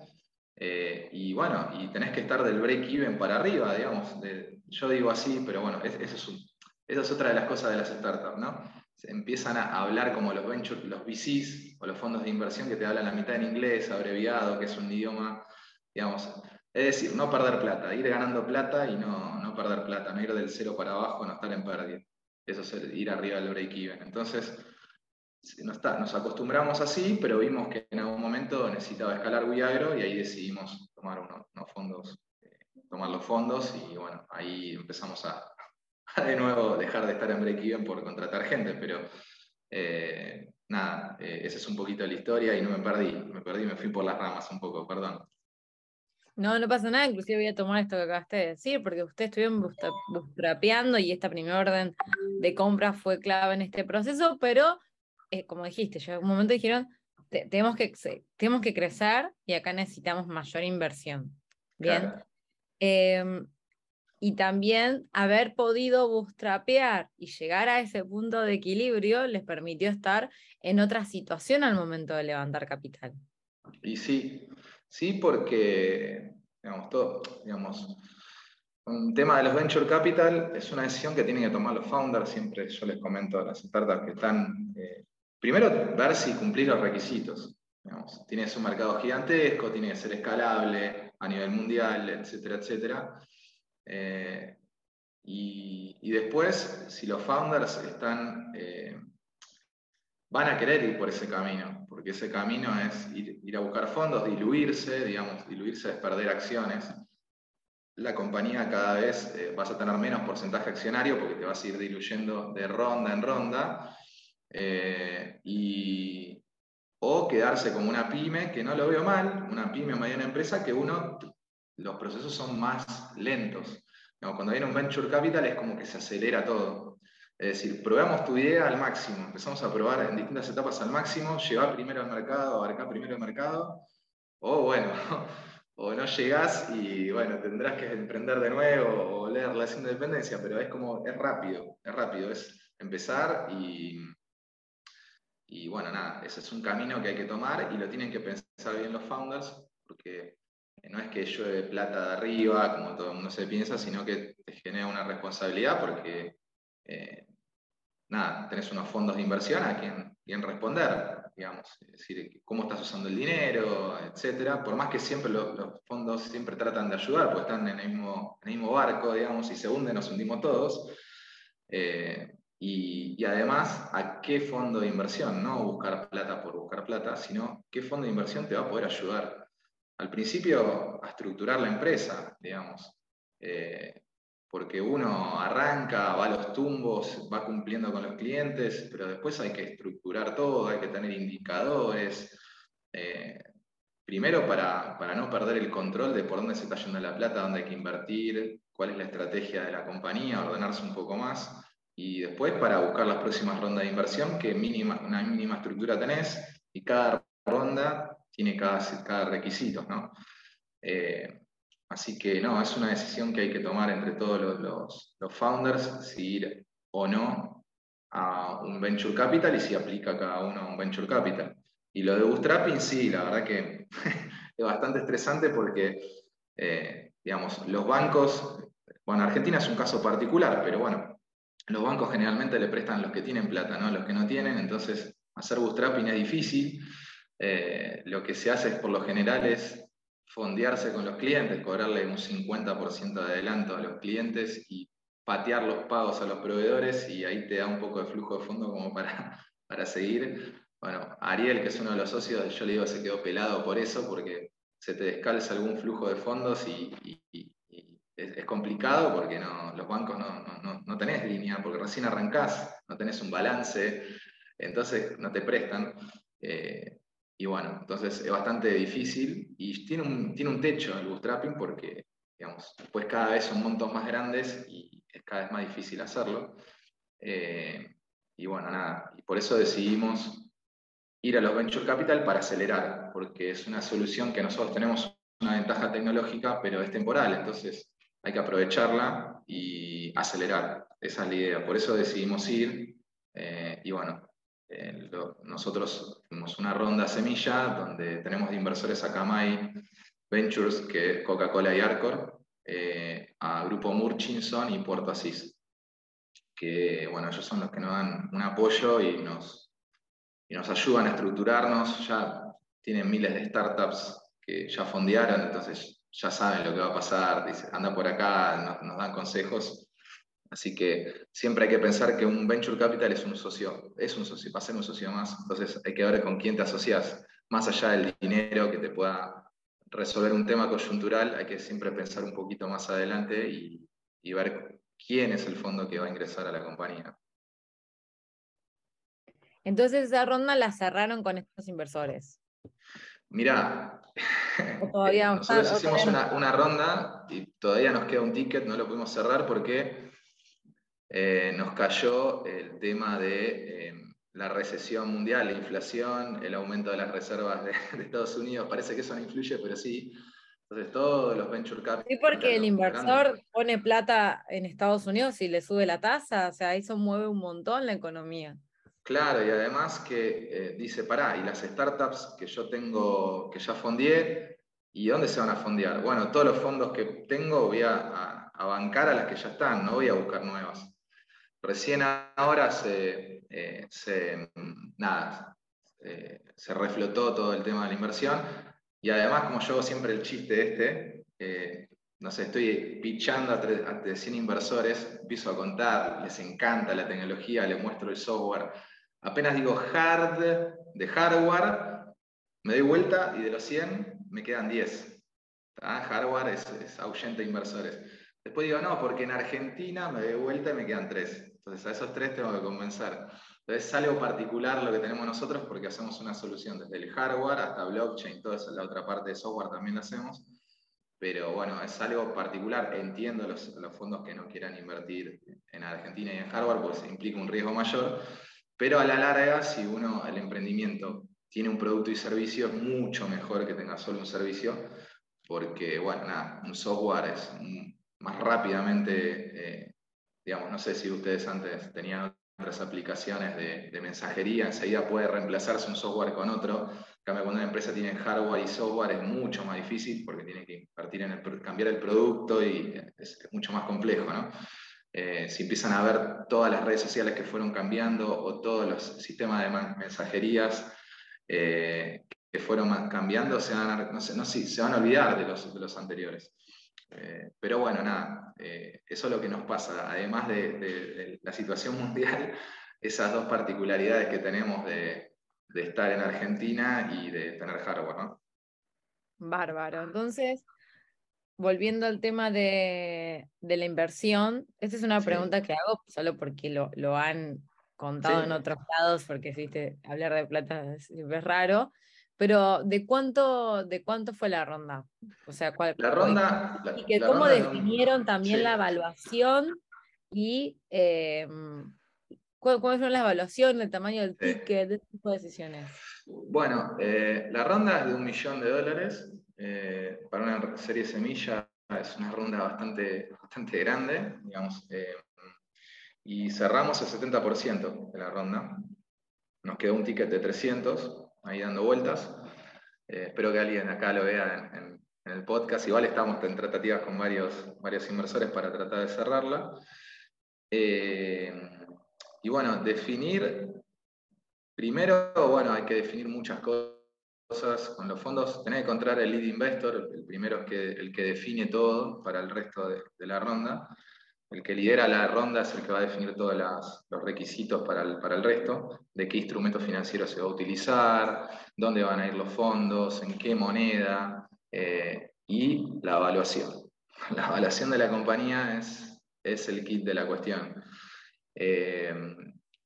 eh, y bueno, y tenés que estar del break-even para arriba, digamos. Yo digo así, pero bueno, eso es, esa es otra de las cosas de las startups, ¿no? Se empiezan a hablar como los ventures, los VCs o los fondos de inversión que te hablan la mitad en inglés, abreviado, que es un idioma, digamos. Es decir, no perder plata, ir ganando plata y no, no perder plata, no ir del cero para abajo, no estar en pérdida. Eso es ir arriba del break-even. Entonces, nos acostumbramos así, pero vimos que en algún momento necesitaba escalar Viagro y ahí decidimos tomar unos, fondos, tomar los fondos y bueno, ahí empezamos a, de nuevo dejar de estar en break-even por contratar gente, pero eh, nada, eh, esa es un poquito la historia y no me perdí, me perdí, me fui por las ramas un poco, perdón. No, no pasa nada, inclusive voy a tomar esto que acabaste de decir, porque ustedes estuvieron bootstrapeando y esta primera orden de compra fue clave en este proceso, pero eh, como dijiste, en un momento dijeron, tenemos, que, tenemos que crecer y acá necesitamos mayor inversión. Bien. Em, y también haber podido bootstrapear y llegar a ese punto de equilibrio les permitió estar en otra situación al momento de levantar capital. Y sí, sí, porque, digamos, todo, digamos, un tema de los venture capital es una decisión que tienen que tomar los founders. Siempre yo les comento a las startups que están eh, Primero, ver si cumplir los requisitos. tienes un mercado gigantesco, tiene que ser escalable, a nivel mundial, etcétera, etcétera. Eh, y, después, si los founders están, eh, van a querer ir por ese camino, porque ese camino es ir, a buscar fondos, diluirse, digamos, diluirse es perder acciones. La compañía cada vez eh, vas a tener menos porcentaje accionario porque te vas a ir diluyendo de ronda en ronda. y, o quedarse como una pyme, que no lo veo mal, una pyme o mediana empresa, que uno, los procesos son más lentos cuando viene un venture capital es como que se acelera todo. Es decir, probamos tu idea al máximo, empezamos a probar en distintas etapas al máximo, llevar primero al mercado, abarcar primero el mercado, o bueno, o no llegás y bueno, tendrás que emprender de nuevo o leer la independencia, pero es como, es rápido, es rápido, es empezar y, y bueno, nada, ese es un camino que hay que tomar y lo tienen que pensar bien los founders, porque no es que llueve plata de arriba, como todo el mundo se piensa, sino que te genera una responsabilidad porque, eh, nada, tenés unos fondos de inversión a quien, responder, digamos, es decir, cómo estás usando el dinero, etcétera, por más que siempre los fondos siempre tratan de ayudar, porque están en el mismo, mismo barco, digamos, y se hunden, nos hundimos todos. Eh, y, además, ¿a qué fondo de inversión? No buscar plata por buscar plata, sino qué fondo de inversión te va a poder ayudar al principio a estructurar la empresa, digamos, eh, porque uno arranca, va a los tumbos, va cumpliendo con los clientes, pero después hay que estructurar todo, hay que tener indicadores, eh, primero para, para, no perder el control de por dónde se está yendo la plata, dónde hay que invertir, cuál es la estrategia de la compañía, ordenarse un poco más, y después para buscar las próximas rondas de inversión, que mínima, una mínima estructura tenés, y cada ronda tiene cada, cada requisito, ¿no? Eh, así que no, es una decisión que hay que tomar entre todos los, los, founders, si ir o no a un venture capital y si aplica cada uno a un venture capital. Y lo de bootstrapping, sí, la verdad que es bastante estresante porque, eh, digamos, los bancos, bueno, Argentina es un caso particular, pero bueno, los bancos generalmente le prestan a los que tienen plata, ¿no? A los que no tienen, entonces hacer bootstrapping es difícil. Eh, lo que se hace es, por lo general es fondearse con los clientes, cobrarle un 50% de adelanto a los clientes y patear los pagos a los proveedores y ahí te da un poco de flujo de fondo como para, para seguir. Bueno, Ariel, que es uno de los socios, yo le digo, se quedó pelado por eso, porque se te descalza algún flujo de fondos y, es, complicado porque no, los bancos no, no, no, tenés línea, porque recién arrancás, no tenés un balance, entonces no te prestan. Eh, y bueno, entonces es bastante difícil y tiene un, tiene un techo el bootstrapping porque, digamos, después cada vez son montos más grandes y es cada vez más difícil hacerlo. Eh, y bueno, nada, y por eso decidimos ir a los venture capital para acelerar, porque es una solución que nosotros tenemos una ventaja tecnológica, pero es temporal, entonces hay que aprovecharla y acelerar. Esa es la idea. Por eso decidimos ir. Eh, y bueno, eh, nosotros tenemos una ronda semilla donde tenemos de inversores a Camay Ventures, que Coca-Cola y Arcor, eh, a Grupo Murchison y Puerto Asís, que bueno, ellos son los que nos dan un apoyo y nos, y nos ayudan a estructurarnos. Ya tienen miles de startups que ya fondearon, entonces ya saben lo que va a pasar, dice, anda por acá, nos dan consejos Así que siempre hay que pensar que un venture capital es un socio, es un socio, va a ser un socio más. Entonces hay que ver con quién te asocias. Más allá del dinero que te pueda resolver un tema coyuntural, hay que siempre pensar un poquito más adelante y, ver quién es el fondo que va a ingresar a la compañía. Entonces esa ronda la cerraron con estos inversores. Mira, nosotros hicimos una, una, ronda y todavía nos queda un ticket, no lo pudimos cerrar porque eh, nos cayó el tema de eh, la recesión mundial, la inflación, el aumento de las reservas de, Estados Unidos. Parece que eso no influye, pero sí. Entonces todos los venture capital... Sí, porque el inversor pone plata en Estados Unidos y le sube la tasa, o sea, eso mueve un montón la economía. Claro, y además que eh, dice, pará, y las startups que yo tengo, que ya fondeé, ¿y dónde se van a fondear? Bueno, todos los fondos que tengo voy a, a bancar a las que ya están, no voy a buscar nuevas. Recién ahora se, eh, nada, se reflotó todo el tema de la inversión y además, como yo siempre el chiste este, eh, no sé, estoy pichando a 100 inversores, empiezo a contar, les encanta la tecnología, les muestro el software. Apenas digo hard de hardware, me doy vuelta y de los 100 me quedan 10. Hardware es, es ahuyente inversores. Después digo, no, porque en Argentina me doy vuelta y me quedan 3. Entonces a esos 3 tengo que convencer. Entonces es algo particular lo que tenemos nosotros porque hacemos una solución desde el hardware hasta blockchain, toda esa, la otra parte de software también la hacemos pero bueno, es algo particular. Entiendo los, los, fondos que no quieran invertir en Argentina y en hardware, pues implica un riesgo mayor, pero a la larga, si uno, el emprendimiento, tiene un producto y servicio, es mucho mejor que tenga solo un servicio, porque, bueno, nada, un software es más rápidamente, eh, digamos, no sé si ustedes antes tenían otras aplicaciones de, de mensajería, enseguida puede reemplazarse un software con otro, cuando una empresa tiene hardware y software es mucho más difícil porque tiene que en cambiar el producto y es, mucho más complejo, ¿no? Eh, si empiezan a ver todas las redes sociales que fueron cambiando o todos los sistemas de mensajerías eh, que fueron cambiando, se van a, no sé, no, se van a olvidar de los, de los anteriores. Eh, pero bueno, nada, eso es lo que nos pasa. Además de, de la situación mundial, esas dos particularidades que tenemos de, de estar en Argentina y de tener hardware, ¿no? Bárbaro. Entonces, volviendo al tema de, la inversión, esta es una pregunta que hago solo porque lo, lo han contado en otros lados, porque ¿viste? hablar de plata es, raro. Pero ¿de cuánto, ¿de cuánto fue la ronda? O sea, ¿cuál, la ronda. Y que cómo definieron también la evaluación y eh, ¿Cómo fue la evaluación, el tamaño del ticket, de tipo de decisiones? Bueno, eh, la ronda es de un millón de dólares. Eh, para una serie semilla es una ronda bastante, bastante grande, digamos. Eh, y cerramos el 70% de la ronda. Nos quedó un ticket de 300 ahí dando vueltas. espero que alguien acá lo vea en, en, el podcast. Igual estamos en tratativas con varios, varios inversores para tratar de cerrarla. Y bueno, definir, primero, bueno, hay que definir muchas cosas con los fondos. Tenés que encontrar el lead investor, el primero es que, el que define todo para el resto de, la ronda. El que lidera la ronda es el que va a definir todos los requisitos para el, para el resto, de qué instrumento financiero se va a utilizar, dónde van a ir los fondos, en qué moneda, eh, y la evaluación. La evaluación de la compañía es, es el kit de la cuestión. Eh,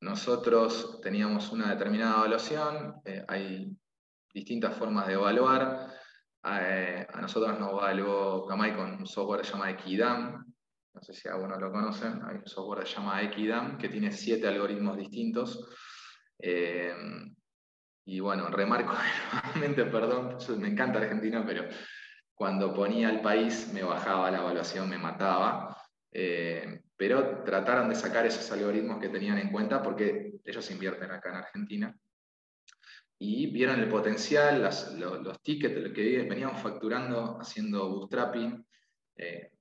nosotros teníamos una determinada evaluación, eh, hay distintas formas de evaluar. Eh, a nosotros nos evaluó Kamai con un software que se llama Equidam, no sé si algunos lo conocen, hay un software que se llama Equidam que tiene siete algoritmos distintos. y bueno, remarco nuevamente, perdón, me encanta Argentina, pero cuando ponía el país me bajaba la evaluación, me mataba pero trataron de sacar esos algoritmos que tenían en cuenta porque ellos invierten acá en Argentina y vieron el potencial, los, tickets que venían facturando haciendo bootstrapping, eh,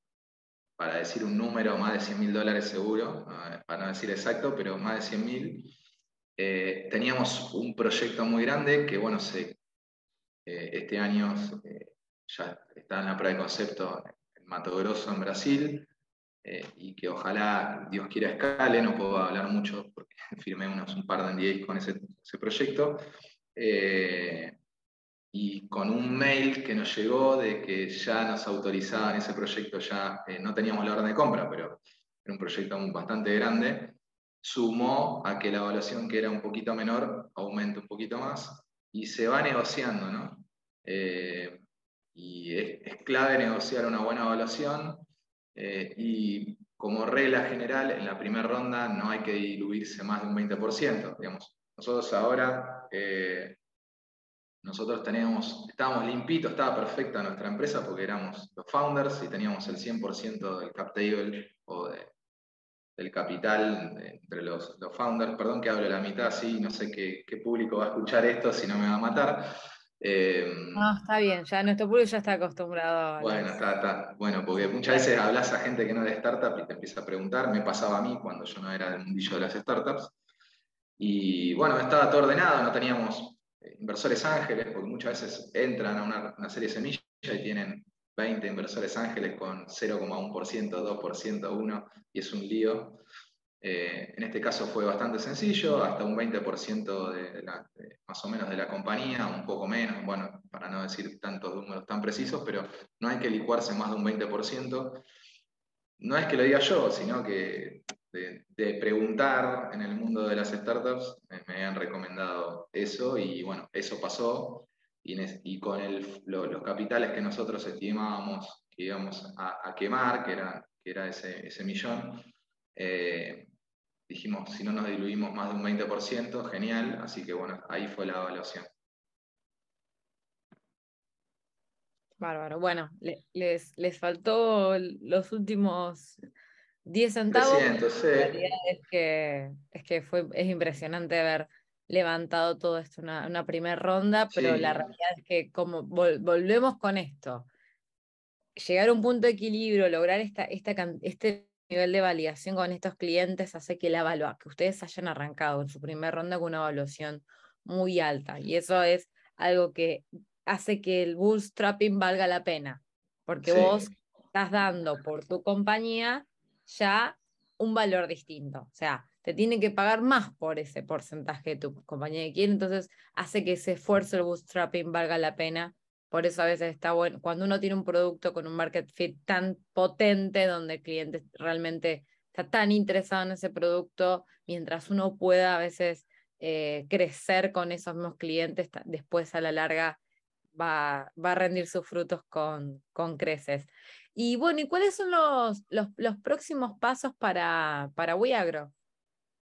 para decir un número, más de 100 mil dólares seguro, para no decir exacto, pero más de 100 mil. Eh, teníamos un proyecto muy grande que, bueno, eh, este año ya está en la prueba de concepto en Mato Grosso, en Brasil. Eh, y que ojalá Dios quiera escale, no puedo hablar mucho porque firmé unos, un par de NDAs con ese, proyecto, eh, y con un mail que nos llegó de que ya nos autorizaban ese proyecto, ya eh, no teníamos la orden de compra, pero era un proyecto bastante grande, sumó a que la evaluación que era un poquito menor aumente un poquito más y se va negociando, ¿no? y es, es clave negociar una buena evaluación eh, y como regla general, en la primera ronda no hay que diluirse más de un 20%. Digamos. Nosotros ahora, eh, nosotros teníamos, estábamos limpitos, estaba perfecta nuestra empresa porque éramos los founders y teníamos el 100% del cap table o del capital entre los, los, founders. Perdón que hablo la mitad así, no sé qué, qué público va a escuchar esto si no me va a matar. Em, no, está bien, ya nuestro público ya está acostumbrado. A bueno, está, está, bueno, porque muchas veces hablas a gente que no es de startup y te empieza a preguntar, me pasaba a mí cuando yo no era del mundillo de las startups. Y bueno, estaba todo ordenado, no teníamos inversores ángeles, porque muchas veces entran a una, serie de semillas y tienen 20 inversores ángeles con 0,1%, 2%, 1%, y es un lío. Eh, en este caso fue bastante sencillo, hasta un 20% de, más o menos de la compañía, un poco menos, bueno, para no decir tantos números tan precisos, pero no hay que licuarse más de un 20%. No es que lo diga yo, sino que de, preguntar en el mundo de las startups me, han recomendado eso y bueno, eso pasó y, con los capitales que nosotros estimábamos que íbamos a, quemar, que era, que era ese, ese millón, eh, dijimos, si no nos diluimos más de un 20%, genial, así que bueno, ahí fue la evaluación. Bárbaro. Bueno, les, les faltó los últimos 10 centavos. 300, sí. La realidad es que, es que fue, es impresionante haber levantado todo esto una, una primera ronda, pero la realidad es que como volvemos con esto, llegar a un punto de equilibrio, lograr esta, esta, este nivel de validación con estos clientes hace que la evalua, que ustedes hayan arrancado en su primera ronda con una evaluación muy alta. Y eso es algo que hace que el bootstrapping valga la pena, porque vos estás dando por tu compañía ya un valor distinto. O sea, te tiene que pagar más por ese porcentaje de tu compañía quiere, entonces hace que ese esfuerzo del bootstrapping valga la pena por eso a veces está bueno, cuando uno tiene un producto con un market fit tan potente, donde el cliente realmente está tan interesado en ese producto, mientras uno pueda a veces eh, crecer con esos mismos clientes, después a la larga va, va a rendir sus frutos con, con creces. Y bueno, ¿y cuáles son los, los, próximos pasos para, para Wiagro?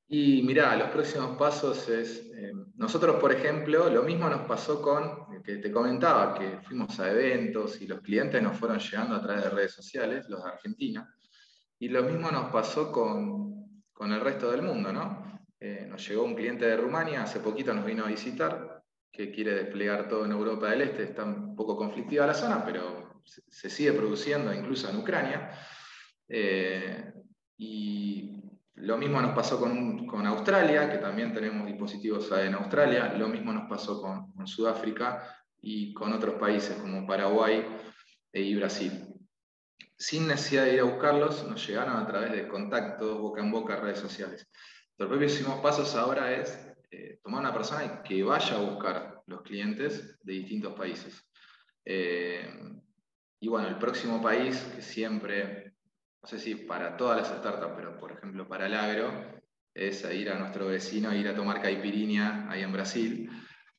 Y mirá, los próximos pasos es, eh, nosotros por ejemplo, lo mismo nos pasó con, que te comentaba, que fuimos a eventos y los clientes nos fueron llegando a través de redes sociales, los de Argentina, y lo mismo nos pasó con, con el resto del mundo, ¿no? Eh, nos llegó un cliente de Rumania, hace poquito nos vino a visitar, que quiere desplegar todo en Europa del Este, está un poco conflictiva la zona, pero se, sigue produciendo incluso en Ucrania. Eh, y lo mismo nos pasó con, Australia, que también tenemos dispositivos en Australia. Lo mismo nos pasó con, Sudáfrica y con otros países como Paraguay e y Brasil. Sin necesidad de ir a buscarlos, nos llegaron a través de contactos, boca en boca, redes sociales. Los próximos pasos ahora es eh, tomar una persona que vaya a buscar los clientes de distintos países. Eh, y bueno, el próximo país que siempre no sé si para todas las startups, pero por ejemplo para el agro, es ir a nuestro vecino, ir a tomar caipirinha ahí en Brasil.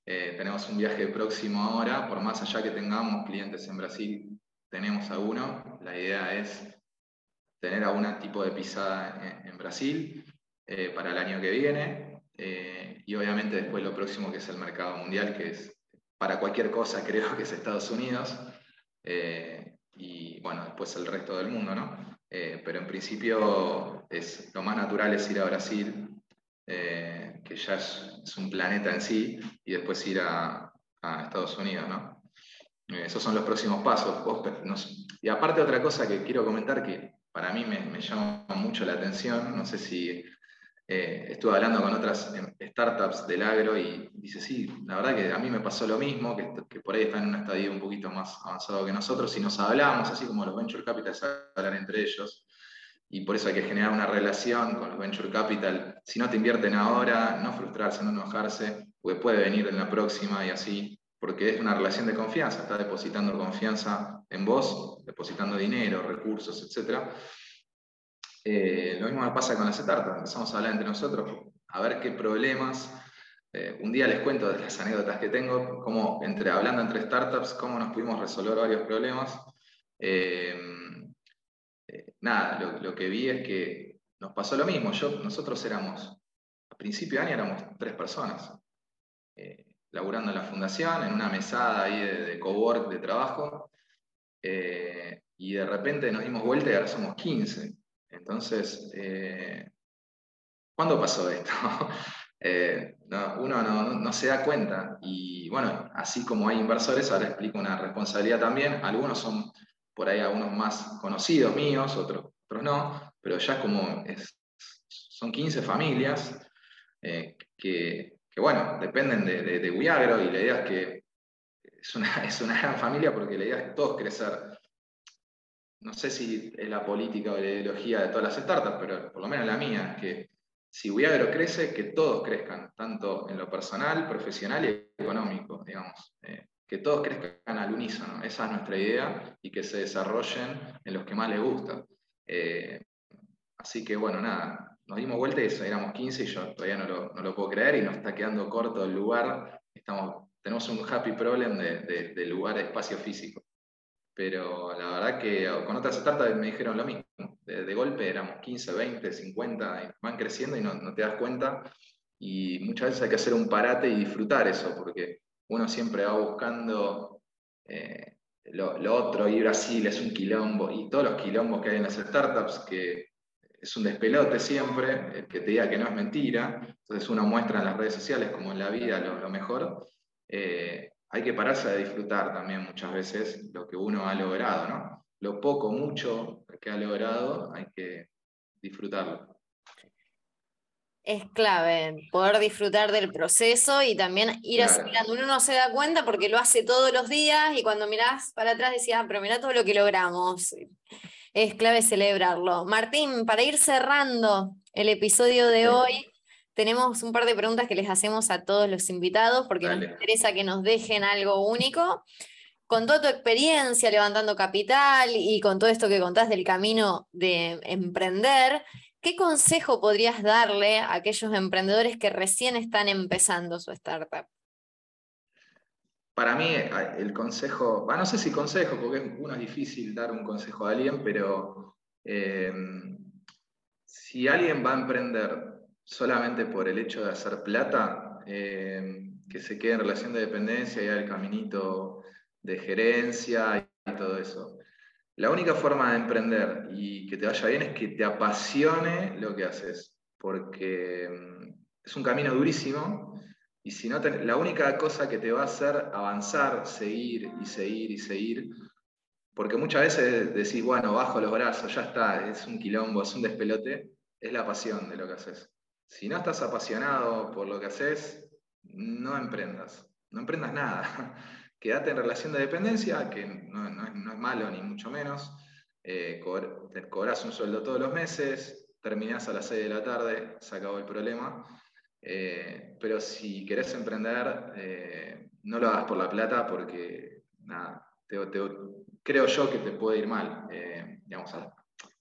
Eh, tenemos un viaje próximo ahora, por más allá que tengamos clientes en Brasil, tenemos alguno. La idea es tener algún tipo de pisada en, Brasil eh, para el año que viene. Eh, y obviamente después lo próximo que es el mercado mundial, que es para cualquier cosa creo que es Estados Unidos. Y bueno, después el resto del mundo, ¿no? Eh, pero en principio es, lo más natural es ir a Brasil, eh, que ya es, un planeta en sí, y después ir a, Estados Unidos, ¿no? Eh, esos son los próximos pasos. y aparte otra cosa que quiero comentar que para mí me llama mucho la atención, no sé si eh, estuve hablando con otras em, startups del agro y dice, sí, la verdad que a mí me pasó lo mismo, que, que, por ahí están en un estadio un poquito más avanzado que nosotros y nos hablamos, así como los venture capital hablan entre ellos. Y por eso hay que generar una relación con los venture capital. Si no te invierten ahora, no frustrarse, no enojarse, porque puede venir en la próxima y así, porque es una relación de confianza, está depositando confianza en vos, depositando dinero, recursos, etcétera eh, lo mismo me pasa con las startups, empezamos a hablar entre nosotros, a ver qué problemas. Eh, un día les cuento de las anécdotas que tengo, cómo entre, hablando entre startups, cómo nos pudimos resolver varios problemas. Eh, nada, lo, que vi es que nos pasó lo mismo. Nosotros éramos, a principio de año éramos tres personas, laburando en la fundación, en una mesada ahí de, de cowork de trabajo, y de repente nos dimos vuelta y ahora somos 15. Entonces, eh, ¿cuándo pasó esto? Eh, uno no, se da cuenta. Y bueno, así como hay inversores, ahora explico una responsabilidad también. Algunos son por ahí algunos más conocidos míos, otros, otros no, pero ya como son 15 familias eh, que, bueno, dependen de, de, y la idea es que es una, es una gran familia porque la idea es todos crecer. No sé si es la política o la ideología de todas las startups, pero por lo menos la mía, es que si Wiagro crece, que todos crezcan, tanto en lo personal, profesional y económico, digamos. Eh, que todos crezcan al unísono, esa es nuestra idea, y que se desarrollen en los que más les gusta. Eh, así que bueno, nada, nos dimos vuelta y eso, éramos 15 y yo todavía no lo, no lo puedo creer y nos está quedando corto el lugar. Estamos, tenemos un happy problem de, de, lugar espacio físico. Pero la verdad que con otras startups me dijeron lo mismo. De, golpe éramos 15, 20, 50, van creciendo y no, te das cuenta. Y muchas veces hay que hacer un parate y disfrutar eso, porque uno siempre va buscando eh, lo, otro, y Brasil es un quilombo, y todos los quilombos que hay en las startups, que es un despelote siempre, el que te diga que no es mentira, entonces uno muestra en las redes sociales como en la vida lo, mejor, eh, hay que pararse a disfrutar también muchas veces lo que uno ha logrado, ¿no? Lo poco, mucho que ha logrado, hay que disfrutarlo es clave poder disfrutar del proceso y también ir asimilando. Uno no se da cuenta porque lo hace todos los días y cuando mirás para atrás decías, ah, pero mirá todo lo que logramos. Es clave celebrarlo. Martín, para ir cerrando el episodio de hoy, tenemos un par de preguntas que les hacemos a todos los invitados porque nos interesa que nos dejen algo único. Con toda tu experiencia levantando capital y con todo esto que contás del camino de emprender, ¿Qué consejo podrías darle a aquellos emprendedores que recién están empezando su startup? Para mí, el consejo, no sé si consejo, porque uno es difícil dar un consejo a alguien, pero eh, si alguien va a emprender solamente por el hecho de hacer plata, eh, que se quede en relación de dependencia y el caminito de gerencia y todo eso. La única forma de emprender y que te vaya bien es que te apasione lo que haces, porque mm, es un camino durísimo y si no, la única cosa que te va a hacer avanzar, seguir y seguir y seguir, porque muchas veces decís, bueno, bajo los brazos, ya está, es un quilombo, es un despelote, es la pasión de lo que haces. Si no estás apasionado por lo que haces, no emprendas, no emprendas nada. quédate en relación de dependencia, que no, es, malo ni mucho menos, eh, cobras un sueldo todos los meses, terminás a las 6 de la tarde, se acabó el problema. Eh, pero si querés emprender, eh, no lo hagas por la plata porque nada, creo yo que te puede ir mal. digamos,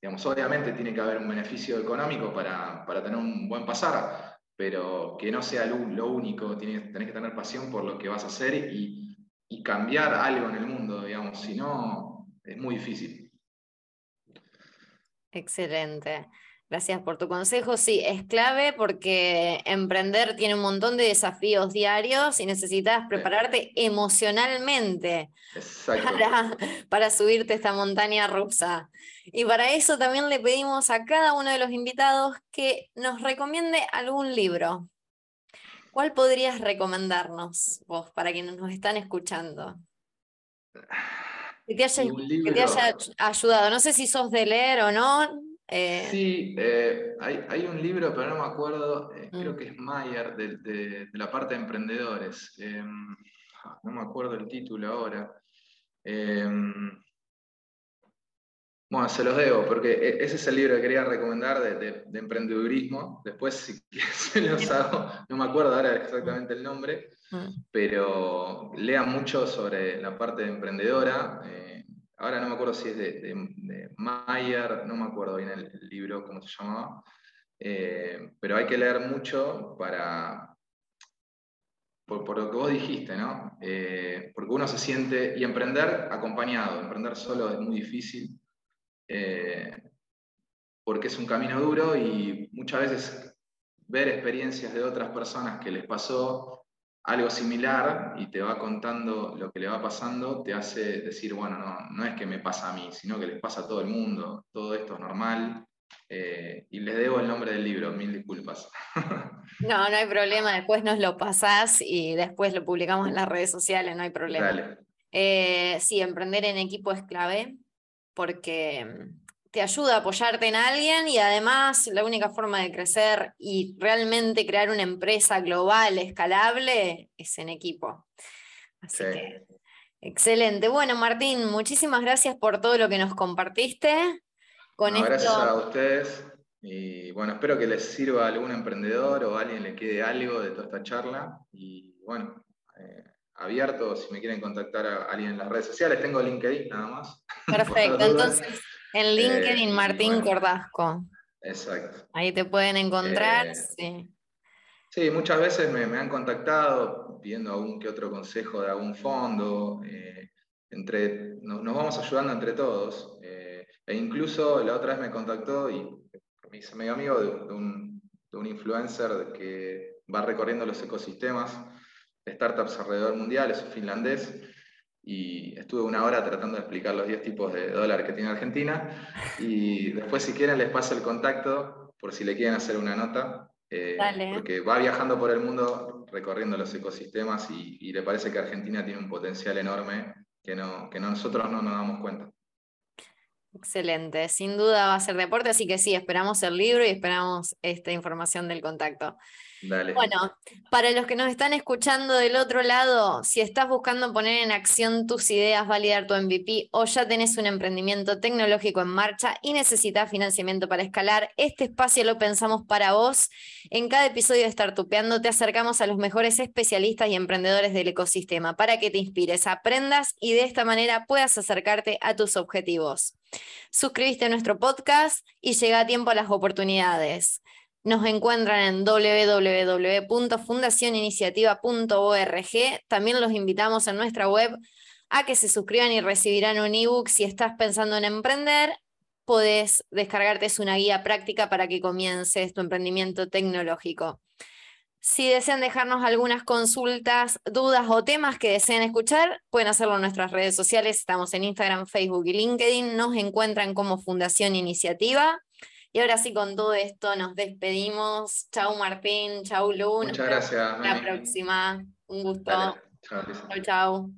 digamos, obviamente tiene que haber un beneficio económico para, tener un buen pasar, pero que no sea lo, único, tienes, tenés que tener pasión por lo que vas a hacer y, y cambiar algo en el mundo, digamos, si no, es muy difícil. Excelente. Gracias por tu consejo. Sí, es clave porque emprender tiene un montón de desafíos diarios y necesitas prepararte emocionalmente para, para, subirte esta montaña rusa. Y para eso también le pedimos a cada uno de los invitados que nos recomiende algún libro. ¿Cuál podrías recomendarnos vos para quienes nos están escuchando? Que te haya, ayudado. No sé si sos de leer o no. Eh. Sí, eh, hay, un libro, pero no me acuerdo, eh, creo mm. que es Mayer, de, la parte de emprendedores. Em, no me acuerdo el título ahora. Bueno, se los debo, porque e, ese es el libro que quería recomendar de, emprendedurismo. Después, si se los hago, no me acuerdo ahora exactamente el nombre, mm. pero lean mucho sobre la parte de emprendedora. Ahora no me acuerdo si es de, Mayer, no me acuerdo bien el, libro, cómo se llamaba. Eh, pero hay que leer mucho para, por, lo que vos dijiste, ¿no? Eh, porque uno se siente, y emprender acompañado, emprender solo es muy difícil. Eh, porque es un camino duro y muchas veces ver experiencias de otras personas que les pasó algo similar y te va contando lo que le va pasando, te hace decir, bueno, no, no es que me pasa a mí, sino que les pasa a todo el mundo, todo esto es normal. Eh, y les debo el nombre del libro, mil disculpas. No, no hay problema, después nos lo pasás y después lo publicamos en las redes sociales, no hay problema. Eh, sí, emprender en equipo es clave porque mm, te ayuda a apoyarte en alguien y además la única forma de crecer y realmente crear una empresa global, escalable, es en equipo. Así que, excelente. Bueno, Martín, muchísimas gracias por todo lo que nos compartiste. Con Gracias a ustedes. Y bueno, espero que les sirva a algún emprendedor o a alguien le quede algo de toda esta charla. Y bueno, eh, abierto, si me quieren contactar a alguien en las redes sociales, tengo LinkedIn nada más. Perfecto, entonces en LinkedIn eh, Martín Cordasco. Exacto. Ahí te pueden encontrar, eh, sí. Sí, muchas veces me, han contactado pidiendo algún que otro consejo de algún fondo. entre, nos, vamos ayudando entre todos. e incluso la otra vez me contactó y me hice medio amigo de, un, de un influencer que va recorriendo los ecosistemas de startups alrededor mundial, es un finlandés, y estuve una hora tratando de explicar los 10 tipos de dólar que tiene Argentina, y después si quieren les paso el contacto por si le quieren hacer una nota, eh, porque va viajando por el mundo recorriendo los ecosistemas y, le parece que Argentina tiene un potencial enorme que, no, que nosotros no nos damos cuenta. Excelente, sin duda va a ser deporte, así que sí, esperamos el libro y esperamos esta información del contacto. Bueno, para los que nos están escuchando del otro lado, si estás buscando poner en acción tus ideas, validar tu MVP o ya tenés un emprendimiento tecnológico en marcha y necesitas financiamiento para escalar, este espacio lo pensamos para vos. En cada episodio de Startupeando te acercamos a los mejores especialistas y emprendedores del ecosistema para que te inspires, aprendas y de esta manera puedas acercarte a tus objetivos. Suscribiste a nuestro podcast y llega a tiempo a las oportunidades. Nos encuentran en www.fundacioniniciativa.org. También los invitamos en nuestra web a que se suscriban y recibirán un ebook. Si estás pensando en emprender, podés descargarte una guía práctica para que comiences tu emprendimiento tecnológico. Si desean dejarnos algunas consultas, dudas o temas que deseen escuchar, pueden hacerlo en nuestras redes sociales. Estamos en Instagram, Facebook y LinkedIn. Nos encuentran como Fundación Iniciativa. Y ahora sí, con todo esto nos despedimos. Chau Martín, chau Lu. Muchas gracias. Hasta la próxima. Un gusto. Chao, chau.